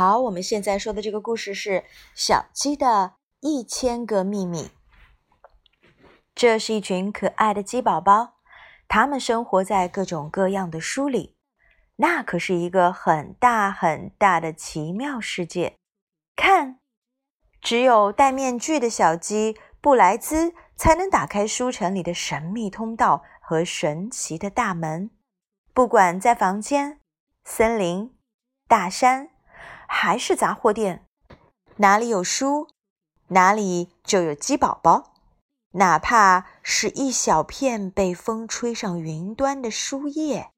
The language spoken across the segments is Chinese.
好，我们现在说的这个故事是《小鸡的一千个秘密》。这是一群可爱的鸡宝宝，它们生活在各种各样的书里。那可是一个很大很大的奇妙世界。看，只有戴面具的小鸡布莱兹才能打开书城里的神秘通道和神奇的大门。不管在房间、森林、大山。还是杂货店，哪里有书，哪里就有鸡宝宝。哪怕是一小片被风吹上云端的书页，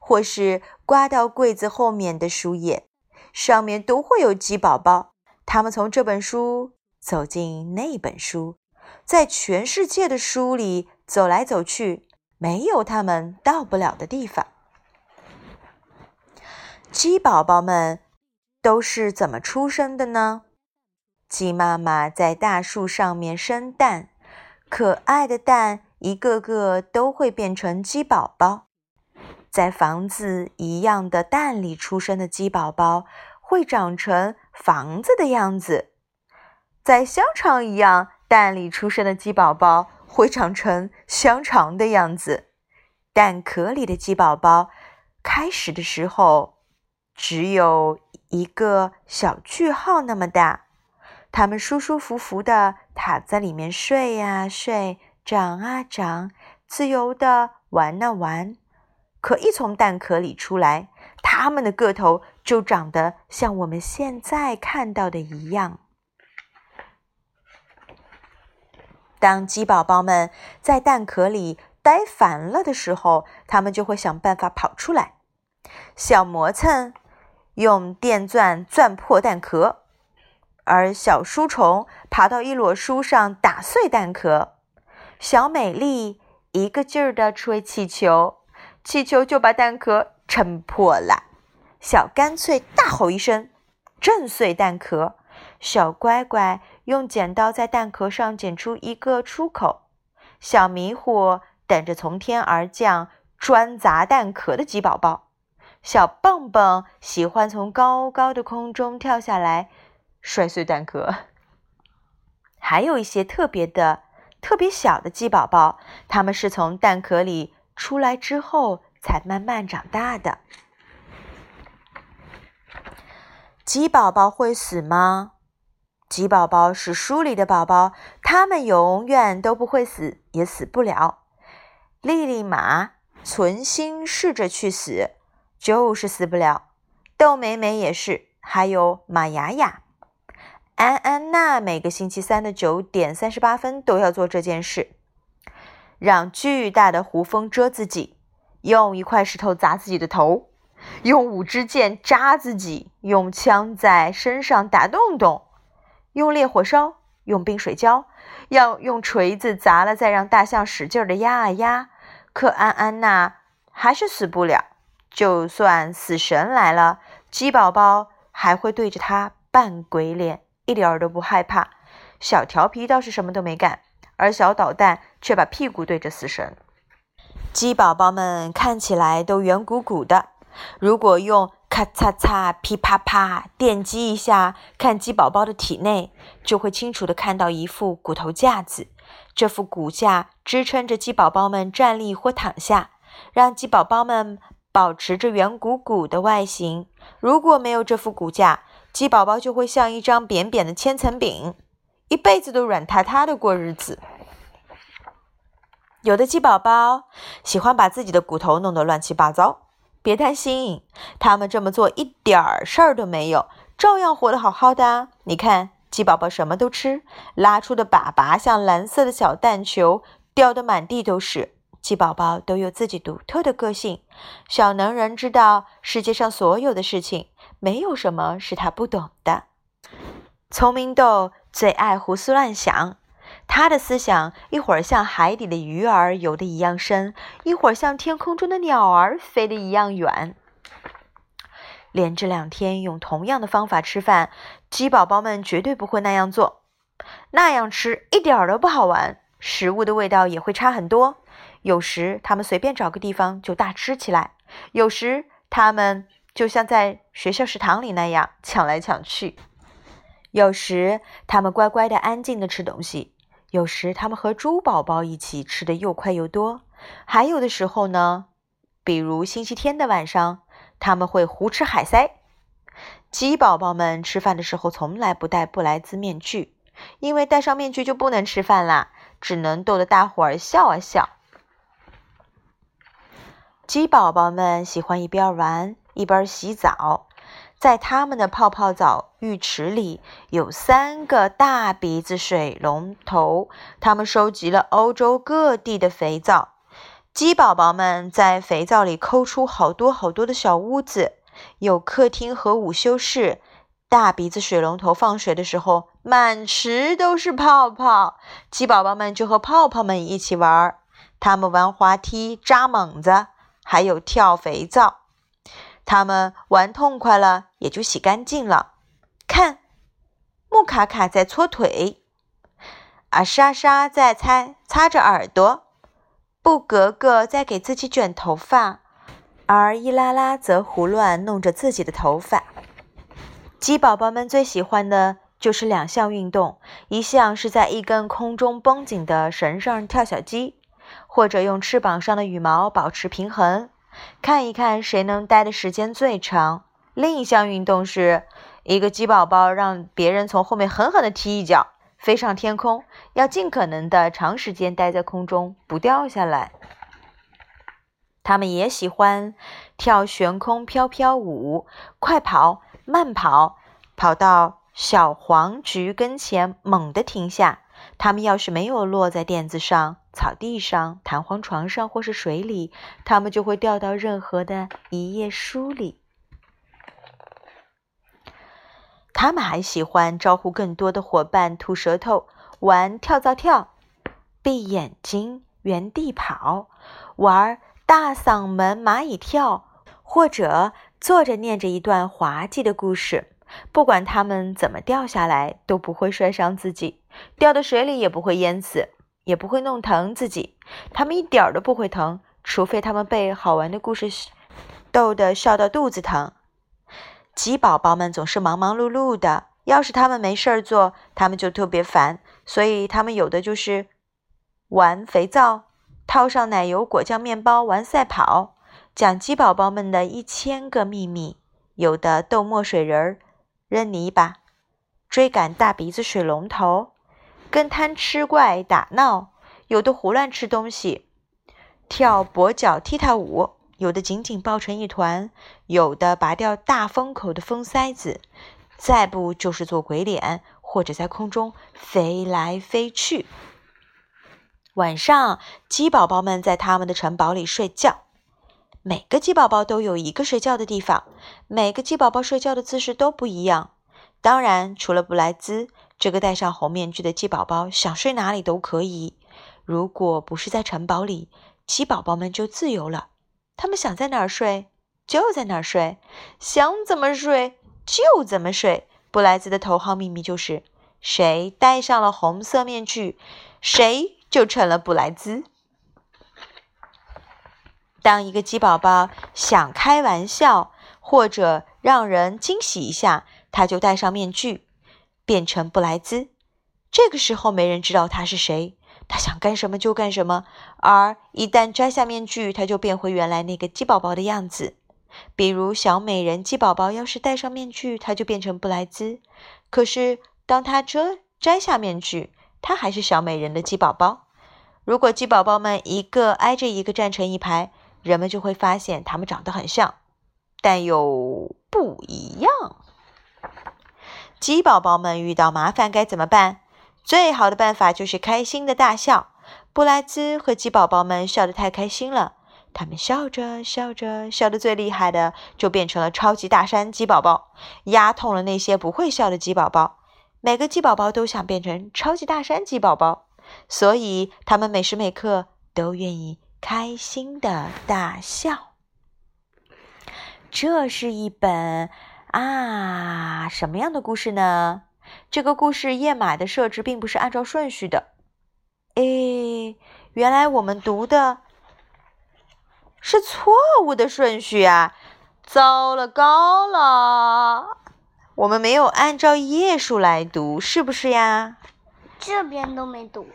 或是刮到柜子后面的书页，上面都会有鸡宝宝。他们从这本书走进那本书，在全世界的书里走来走去，没有他们到不了的地方。鸡宝宝们。都是怎么出生的呢？鸡妈妈在大树上面生蛋，可爱的蛋一个个都会变成鸡宝宝。在房子一样的蛋里出生的鸡宝宝会长成房子的样子，在香肠一样蛋里出生的鸡宝宝会长成香肠的样子。蛋壳里的鸡宝宝开始的时候只有。一个小句号那么大，它们舒舒服服的躺在里面睡呀睡，长啊长，自由的玩啊玩。可一从蛋壳里出来，它们的个头就长得像我们现在看到的一样。当鸡宝宝们在蛋壳里待烦了的时候，它们就会想办法跑出来，小磨蹭。用电钻钻破蛋壳，而小书虫爬到一摞书上打碎蛋壳。小美丽一个劲儿地吹气球，气球就把蛋壳撑破了。小干脆大吼一声，震碎蛋壳。小乖乖用剪刀在蛋壳上剪出一个出口。小迷糊等着从天而降专砸蛋壳的鸡宝宝。小蹦蹦喜欢从高高的空中跳下来，摔碎蛋壳。还有一些特别的、特别小的鸡宝宝，它们是从蛋壳里出来之后才慢慢长大的。鸡宝宝会死吗？鸡宝宝是书里的宝宝，它们永远都不会死，也死不了。莉莉玛存心试着去死。就是死不了，豆美美也是，还有马雅雅、安安娜，每个星期三的九点三十八分都要做这件事：让巨大的胡蜂蛰自己，用一块石头砸自己的头，用五支箭扎自己，用枪在身上打洞洞，用烈火烧，用冰水浇，要用锤子砸了再让大象使劲的压啊压。可安安娜还是死不了。就算死神来了，鸡宝宝还会对着他扮鬼脸，一点儿都不害怕。小调皮倒是什么都没干，而小捣蛋却把屁股对着死神。鸡宝宝们看起来都圆鼓鼓的，如果用咔嚓嚓、噼啪啪电击一下，看鸡宝宝的体内，就会清楚的看到一副骨头架子。这副骨架支撑着鸡宝宝们站立或躺下，让鸡宝宝们。保持着圆鼓鼓的外形。如果没有这副骨架，鸡宝宝就会像一张扁扁的千层饼，一辈子都软塌塌的过日子。有的鸡宝宝喜欢把自己的骨头弄得乱七八糟，别担心，他们这么做一点儿事儿都没有，照样活得好好的。你看，鸡宝宝什么都吃，拉出的粑粑像蓝色的小蛋球，掉得满地都是。鸡宝宝都有自己独特的个性。小能人知道世界上所有的事情，没有什么是他不懂的。聪明豆最爱胡思乱想，他的思想一会儿像海底的鱼儿游得一样深，一会儿像天空中的鸟儿飞得一样远。连着两天用同样的方法吃饭，鸡宝宝们绝对不会那样做。那样吃一点都不好玩，食物的味道也会差很多。有时他们随便找个地方就大吃起来，有时他们就像在学校食堂里那样抢来抢去。有时他们乖乖的、安静的吃东西；有时他们和猪宝宝一起吃的又快又多；还有的时候呢，比如星期天的晚上，他们会胡吃海塞。鸡宝宝们吃饭的时候从来不戴布莱兹面具，因为戴上面具就不能吃饭啦，只能逗得大伙儿笑啊笑。鸡宝宝们喜欢一边玩一边洗澡，在他们的泡泡澡浴池里有三个大鼻子水龙头，他们收集了欧洲各地的肥皂。鸡宝宝们在肥皂里抠出好多好多的小屋子。有客厅和午休室，大鼻子水龙头放水的时候，满池都是泡泡。鸡宝宝们就和泡泡们一起玩，他们玩滑梯、扎猛子，还有跳肥皂。他们玩痛快了，也就洗干净了。看，木卡卡在搓腿，啊莎莎在擦擦着耳朵，布格格在给自己卷头发。而伊拉拉则胡乱弄着自己的头发。鸡宝宝们最喜欢的就是两项运动：一项是在一根空中绷紧的绳上跳小鸡，或者用翅膀上的羽毛保持平衡，看一看谁能待的时间最长；另一项运动是一个鸡宝宝让别人从后面狠狠地踢一脚，飞上天空，要尽可能的长时间待在空中，不掉下来。他们也喜欢跳悬空飘飘舞、快跑、慢跑，跑到小黄菊跟前猛地停下。他们要是没有落在垫子上、草地上、弹簧床上或是水里，他们就会掉到任何的一页书里。他们还喜欢招呼更多的伙伴，吐舌头、玩跳蚤跳、闭眼睛、原地跑、玩。大嗓门蚂蚁跳，或者坐着念着一段滑稽的故事。不管他们怎么掉下来，都不会摔伤自己；掉到水里也不会淹死，也不会弄疼自己。他们一点儿都不会疼，除非他们被好玩的故事逗得笑到肚子疼。鸡宝宝们总是忙忙碌碌的，要是他们没事儿做，他们就特别烦。所以他们有的就是玩肥皂。套上奶油果酱面包玩赛跑，讲鸡宝宝们的一千个秘密，有的逗墨水人儿，扔泥巴，追赶大鼻子水龙头，跟贪吃怪打闹，有的胡乱吃东西，跳跛脚踢踏舞，有的紧紧抱成一团，有的拔掉大风口的风塞子，再不就是做鬼脸，或者在空中飞来飞去。晚上，鸡宝宝们在他们的城堡里睡觉。每个鸡宝宝都有一个睡觉的地方，每个鸡宝宝睡觉的姿势都不一样。当然，除了布莱兹这个戴上红面具的鸡宝宝，想睡哪里都可以。如果不是在城堡里，鸡宝宝们就自由了，他们想在哪儿睡就在哪儿睡，想怎么睡就怎么睡。布莱兹的头号秘密就是：谁戴上了红色面具，谁。就成了布莱兹。当一个鸡宝宝想开玩笑或者让人惊喜一下，他就戴上面具，变成布莱兹。这个时候没人知道他是谁，他想干什么就干什么。而一旦摘下面具，他就变回原来那个鸡宝宝的样子。比如小美人鸡宝宝要是戴上面具，他就变成布莱兹。可是当他遮摘下面具，他还是小美人的鸡宝宝。如果鸡宝宝们一个挨着一个站成一排，人们就会发现它们长得很像，但又不一样。鸡宝宝们遇到麻烦该怎么办？最好的办法就是开心的大笑。布莱兹和鸡宝宝们笑得太开心了，他们笑着笑着，笑得最厉害的就变成了超级大山鸡宝宝，压痛了那些不会笑的鸡宝宝。每个鸡宝宝都想变成超级大山鸡宝宝，所以他们每时每刻都愿意开心的大笑。这是一本啊什么样的故事呢？这个故事页码的设置并不是按照顺序的。诶，原来我们读的是错误的顺序啊！糟了高了，我们没有按照页数来读，是不是呀？这边都没读。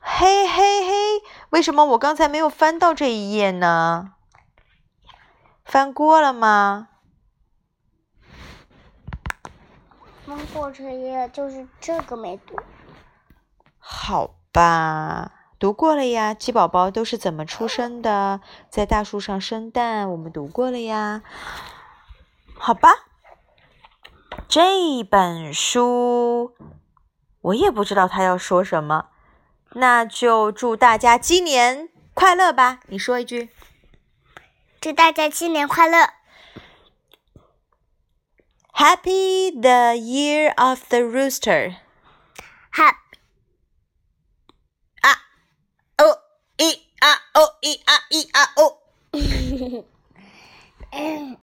嘿嘿嘿，为什么我刚才没有翻到这一页呢？翻过了吗？翻过这一页就是这个没读。好吧。读过了呀，鸡宝宝都是怎么出生的？在大树上生蛋，我们读过了呀。好吧，这本书我也不知道他要说什么，那就祝大家鸡年快乐吧。你说一句，祝大家新年快乐，Happy the Year of the Rooster。Happy。一啊哦，一啊一啊哦。